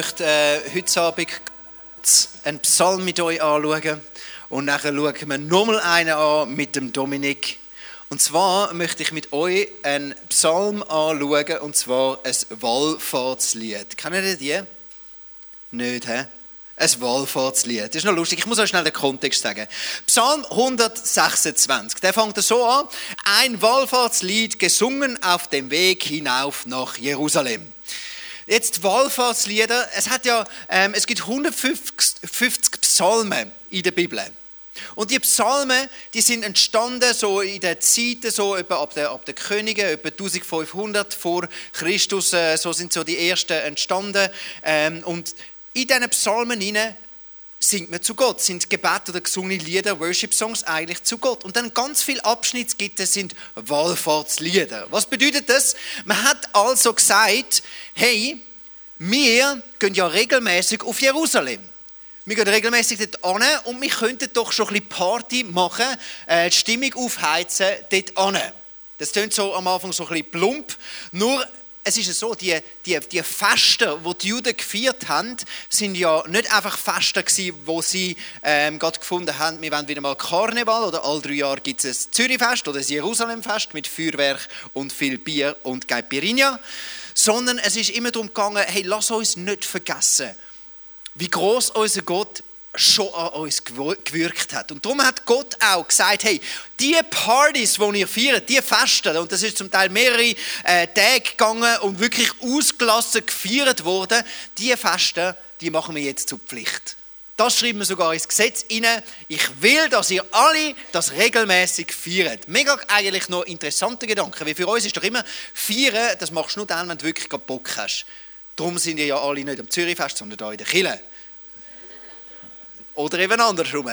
möchte äh, heute Abend einen Psalm mit euch anschauen und nachher schauen wir nochmal einen an mit dem Dominik. Und zwar möchte ich mit euch einen Psalm anschauen und zwar ein Wallfahrtslied. Kennen ihr die? Nicht, hä? Ein Wallfahrtslied. Das ist noch lustig. Ich muss euch schnell den Kontext sagen. Psalm 126. Der fängt so an. Ein Wallfahrtslied gesungen auf dem Weg hinauf nach Jerusalem. Jetzt Wallfahrtslieder. Es, hat ja, ähm, es gibt 150 Psalmen in der Bibel. Und die Psalmen, die sind entstanden so in der Zeit, so etwa ab der, ab der Könige, etwa 1500 vor Christus, äh, so sind so die ersten entstanden. Ähm, und in diesen Psalmen hinein singt man zu Gott, sind Gebete oder gesungene Lieder, Worship-Songs eigentlich zu Gott. Und dann ganz viele Abschnitte gibt es, sind Wallfahrtslieder. Was bedeutet das? Man hat also gesagt, hey, wir gehen ja regelmäßig auf Jerusalem. Wir gehen regelmäßig dort an und wir könnten doch schon ein bisschen Party machen, äh, die Stimmung aufheizen dort an. Das klingt so am Anfang so ein bisschen plump, nur es ist so, die, die, die Feste, die die Juden gefeiert haben, sind ja nicht einfach Feste gewesen, wo sie ähm, gerade gefunden haben, wir wollen wieder mal Karneval oder all drei Jahre gibt es ein Zürichfest oder ein Jerusalemfest mit Feuerwerk und viel Bier und Caipirinha, sondern es ist immer darum gegangen, hey, lass uns nicht vergessen, wie groß unser Gott schon an uns gewirkt hat. Und darum hat Gott auch gesagt, hey, die Partys, die ihr feiert, die Festen, und das ist zum Teil mehrere äh, Tage gegangen und wirklich ausgelassen gefeiert worden, die Festen, die machen wir jetzt zur Pflicht. Das schreiben wir sogar ins Gesetz rein. Ich will, dass ihr alle das regelmäßig feiert. Mega eigentlich noch interessante Gedanken, weil für uns ist doch immer, feiern, das machst du nur dann, wenn du wirklich Bock hast. Darum sind ihr ja alle nicht am Zürichfest, sondern da in der Kille. Oder eben andersrum.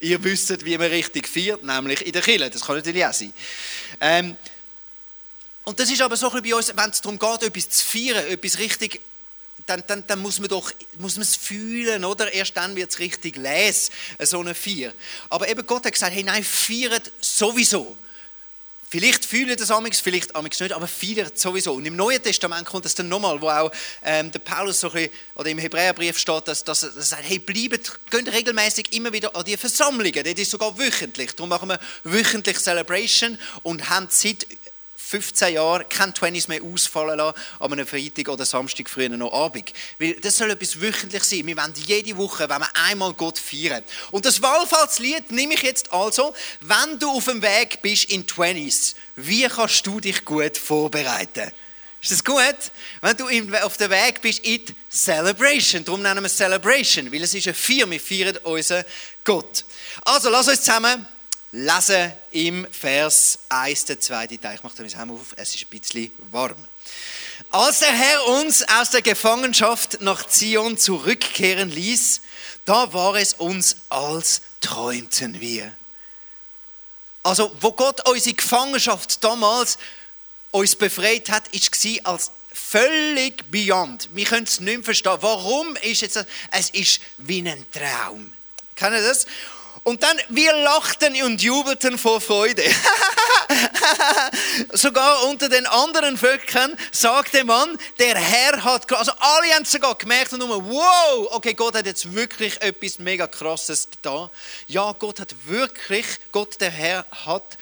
Ihr wisst, wie man richtig feiert, nämlich in der Kille. Das kann natürlich auch sein. Ähm, und das ist aber so ein bei uns, wenn es darum geht, etwas zu feiern, etwas richtig, dann, dann, dann muss man doch muss man es fühlen, oder? Erst dann wird es richtig les, so eine Feier. Aber eben Gott hat gesagt, hey, nein, feiert sowieso. Vielleicht fühlen das amigs, vielleicht amigs nicht, aber viele sowieso. Und im Neuen Testament kommt das dann nochmal, wo auch ähm, der Paulus so ein bisschen, oder im Hebräerbrief steht, dass, dass, er sagt, hey, bleibt, geht regelmäßig immer wieder an die Versammlungen. Das ist sogar wöchentlich. Darum machen wir wöchentlich Celebration und haben Zeit 15 Jahre kein 20 mehr ausfallen lassen an einem Freitag oder Samstag früher noch Abend. Weil das soll etwas wöchentlich sein. Wir wollen jede Woche wenn wir einmal Gott feiern. Und das Wallfahrtslied nehme ich jetzt also, wenn du auf dem Weg bist in 20s, wie kannst du dich gut vorbereiten? Ist das gut? Wenn du auf dem Weg bist in die Celebration, darum nennen wir es Celebration, weil es ist eine Feier, wir feiern unseren Gott. Also, lass uns zusammen lesen im Vers 1, der zweite Teil. Ich mache den Helm auf, es ist ein bisschen warm. Als der Herr uns aus der Gefangenschaft nach Zion zurückkehren ließ, da war es uns, als träumten wir. Also, wo Gott unsere Gefangenschaft damals uns befreit hat, war als völlig beyond. Wir können es nicht mehr verstehen. Warum ist jetzt das? Es ist wie ein Traum. Kennen ihr das? Und dann, wir lachten und jubelten vor Freude. sogar unter den anderen Völkern sagte man, der Herr hat, also alle haben sogar gemerkt und nur, wow, okay, Gott hat jetzt wirklich etwas mega krasses da. Ja, Gott hat wirklich, Gott der Herr hat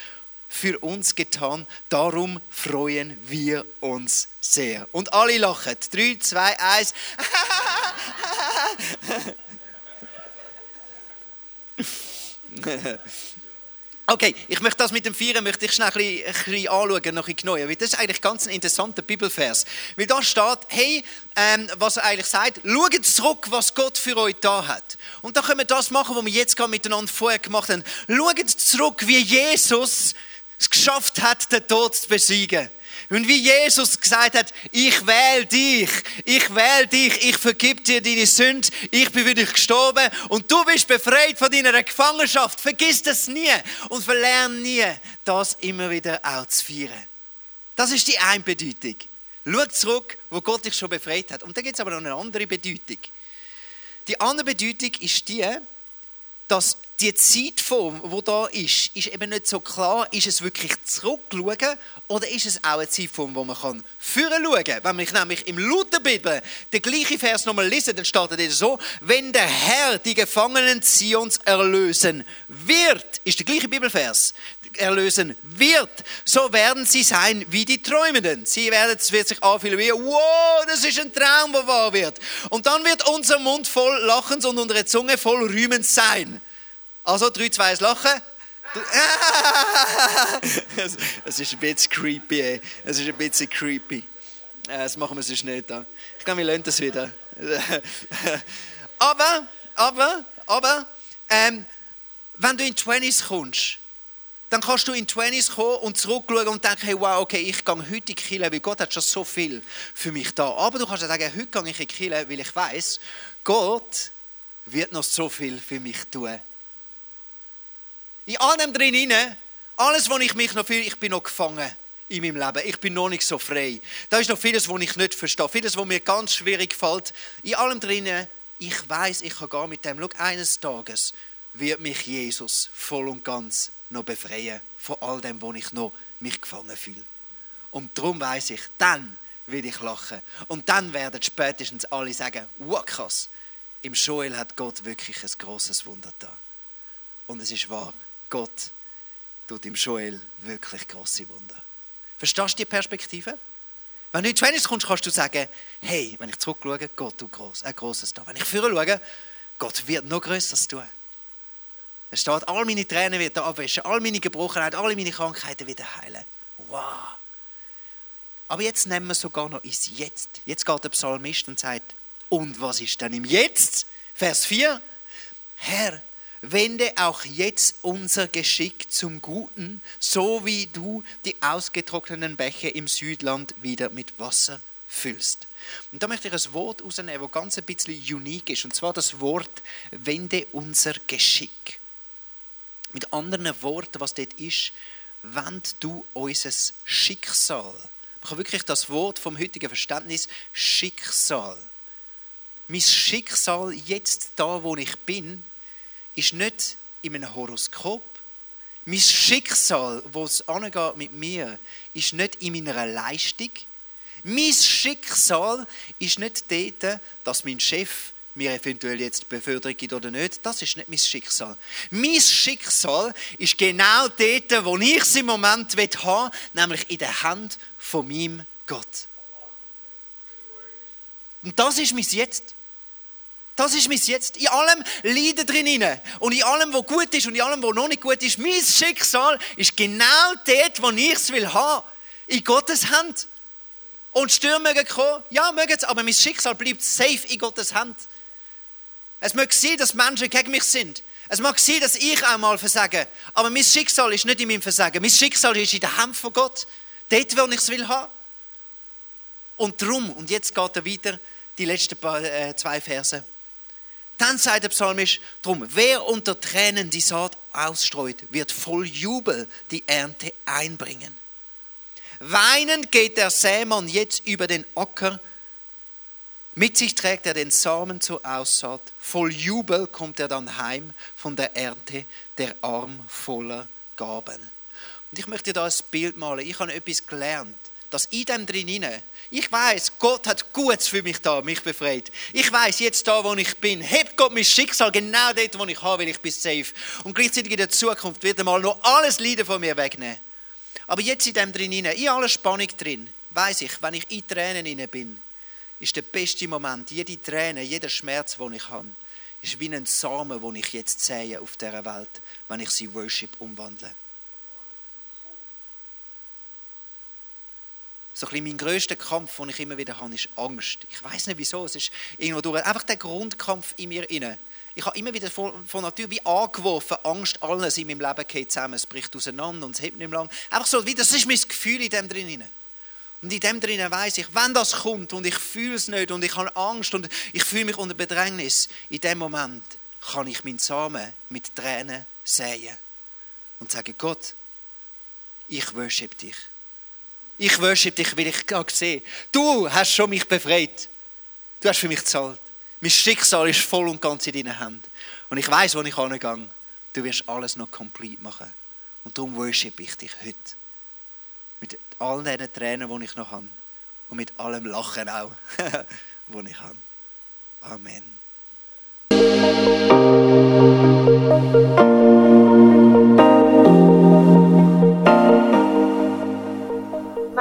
für uns getan, darum freuen wir uns sehr. Und alle lachen. Drei, zwei, eins. Okay, ich möchte das mit dem Vieren möchte ich schnell ein bisschen, ein bisschen anschauen, noch ein bisschen weil das ist eigentlich ganz ein interessanter Bibelvers. Weil da steht, hey, ähm, was er eigentlich sagt, schaut zurück, was Gott für euch da hat. Und da können wir das machen, was wir jetzt gerade miteinander vorher gemacht haben. Schaut zurück, wie Jesus es geschafft hat, den Tod zu besiegen. Und wie Jesus gesagt hat, ich wähle dich, ich wähle dich, ich vergib dir deine Sünde, ich bin für dich gestorben und du bist befreit von deiner Gefangenschaft. Vergiss das nie und verlern nie, das immer wieder auch zu feiern. Das ist die eine Bedeutung. Schau zurück, wo Gott dich schon befreit hat. Und da gibt es aber noch eine andere Bedeutung. Die andere Bedeutung ist die, dass die Zeitform, die da ist, ist eben nicht so klar, ist es wirklich zurückschauen oder ist es auch eine Zeitform, wo man kann führen schauen kann. Wenn ich nämlich im Lutherbibel den gleichen Vers nochmal lese, dann steht er so, wenn der Herr die Gefangenen Zions erlösen wird, ist der gleiche Bibelvers, erlösen wird, so werden sie sein wie die Träumenden. Sie werden, es wird sich anfühlen wie, wow, das ist ein Traum, der wahr wird. Und dann wird unser Mund voll Lachens und unsere Zunge voll Rühmens sein. Also, drei, zwei, eins, Lachen. Es ist ein bisschen creepy, Es ist ein bisschen creepy. Äh, das machen wir sonst nicht. Ich glaube, wir lernen das wieder. aber, aber, aber, ähm, wenn du in die 20s kommst, dann kannst du in die 20s kommen und zurückschauen und denken, hey, wow, okay, ich gehe heute in die Kirche, weil Gott hat schon so viel für mich da. Aber du kannst sagen, heute gehe ich in die Kirche, weil ich weiß, Gott wird noch so viel für mich tun. In allem drin, alles, wo ich mich noch fühle, ich bin noch gefangen in meinem Leben. Ich bin noch nicht so frei. Da ist noch vieles, was ich nicht verstehe. Vieles, was mir ganz schwierig fällt. In allem drin, ich weiß, ich kann gar mit dem. Schau, eines Tages wird mich Jesus voll und ganz noch befreien von all dem, wo ich noch mich gefangen fühle. Und darum weiß ich, dann will ich lachen. Und dann werden spätestens alle sagen, wow, krass, im Joel hat Gott wirklich ein großes Wunder da. Und es ist wahr, Gott tut im Joel wirklich große Wunder. Verstehst du die Perspektive? Wenn du in die kommst, kannst du sagen, hey, wenn ich zurückschaue, Gott tut groß, ein großes da. Wenn ich vorher schaue, Gott wird noch Größeres tun. Es steht, all meine Tränen wird er abwischen, all meine Gebrochenheit, alle meine Krankheiten wieder heilen. Wow. Aber jetzt nehmen wir sogar noch ins Jetzt. Jetzt geht der Psalmist und sagt, und was ist denn im Jetzt? Vers 4. Herr, wende auch jetzt unser Geschick zum Guten, so wie du die ausgetrockneten Bäche im Südland wieder mit Wasser füllst. Und da möchte ich ein Wort rausnehmen, das ganz ein bisschen unique ist, und zwar das Wort wende unser Geschick. Mit anderen Worten, was dort ist, wend du unser Schicksal. Man kann wirklich das Wort vom heutigen Verständnis Schicksal. Mein Schicksal jetzt da, wo ich bin, ist nicht in einem Horoskop. Mein Schicksal, wo es mit mir, ist nicht in meiner Leistung. Mein Schicksal ist nicht dort, dass mein Chef mir eventuell jetzt Beförderung gibt oder nicht, das ist nicht mein Schicksal. Mein Schicksal ist genau dort, wo ich es im Moment haben will, nämlich in der Hand von meinem Gott. Und das ist mein Jetzt. Das ist mein Jetzt. In allem Leiden drin und in allem, was gut ist und in allem, was noch nicht gut ist, mein Schicksal ist genau dort, wo ich es will haben. In Gottes Hand. Und Stürme mögen kommen, ja, mögen es, aber mein Schicksal bleibt safe in Gottes Hand. Es mag sein, dass Menschen gegen mich sind. Es mag sein, dass ich auch mal versage. Aber mein Schicksal ist nicht in meinem Versagen. Mein Schicksal ist in der Hand von Gott. Dort, wo ich es will haben. Und drum, und jetzt geht er weiter, die letzten paar, äh, zwei Verse. Dann sagt der Psalmist, drum, wer unter Tränen die Saat ausstreut, wird voll Jubel die Ernte einbringen. Weinend geht der Sämann jetzt über den Acker, mit sich trägt er den Samen zur Aussaat. Voll Jubel kommt er dann heim von der Ernte, der Arm voller Gaben. Und ich möchte da ein Bild malen. Ich habe etwas gelernt, dass in dem drin, ich weiß, Gott hat Gutes für mich da, mich befreit. Ich weiß jetzt da, wo ich bin, hebt Gott mein Schicksal genau dort, wo ich habe, weil ich bin safe. Und gleichzeitig in der Zukunft wird er mal noch alles Leiden von mir wegnehmen. Aber jetzt in dem drin, in aller Spannung drin, weiß ich, wenn ich in Tränen bin, ist der beste Moment. Jede Träne, jeder Schmerz, den ich habe, ist wie ein Samen, den ich jetzt sehe auf dieser Welt, wenn ich sie Worship umwandle. So ein mein grösster Kampf, den ich immer wieder habe, ist Angst. Ich weiß nicht wieso, es ist irgendwo durch, einfach der Grundkampf in mir inne. Ich habe immer wieder von, von Natur wie angeworfen, Angst, alles in meinem Leben geht zusammen, es bricht auseinander und es hebt nicht mehr lang. Einfach so, wie, das ist mein Gefühl in dem drin. Und in dem drinnen weiß ich, wenn das kommt und ich fühle es nicht und ich habe Angst und ich fühle mich unter Bedrängnis, in dem Moment kann ich meinen Samen mit Tränen säen und sagen, Gott, ich worship dich. Ich worship dich, weil ich gerade sehe, du hast schon mich befreit. Du hast für mich gezahlt. Mein Schicksal ist voll und ganz in deinen Händen. Und ich weiß, wo ich hingehe. Du wirst alles noch komplett machen. Und darum worship ich dich heute. Mit all diesen Tränen, die ich noch habe. Und mit allem Lachen auch, das ich habe. Amen.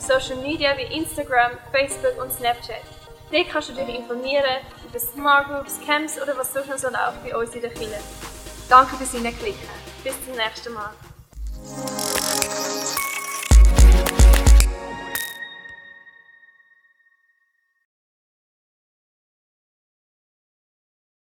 Social Media wie Instagram, Facebook und Snapchat. Dort kannst du dich informieren über Smart Groups, Camps oder was sonst noch läuft bei uns in der Kirche. Danke fürs Hineinklicken. Bis zum nächsten Mal.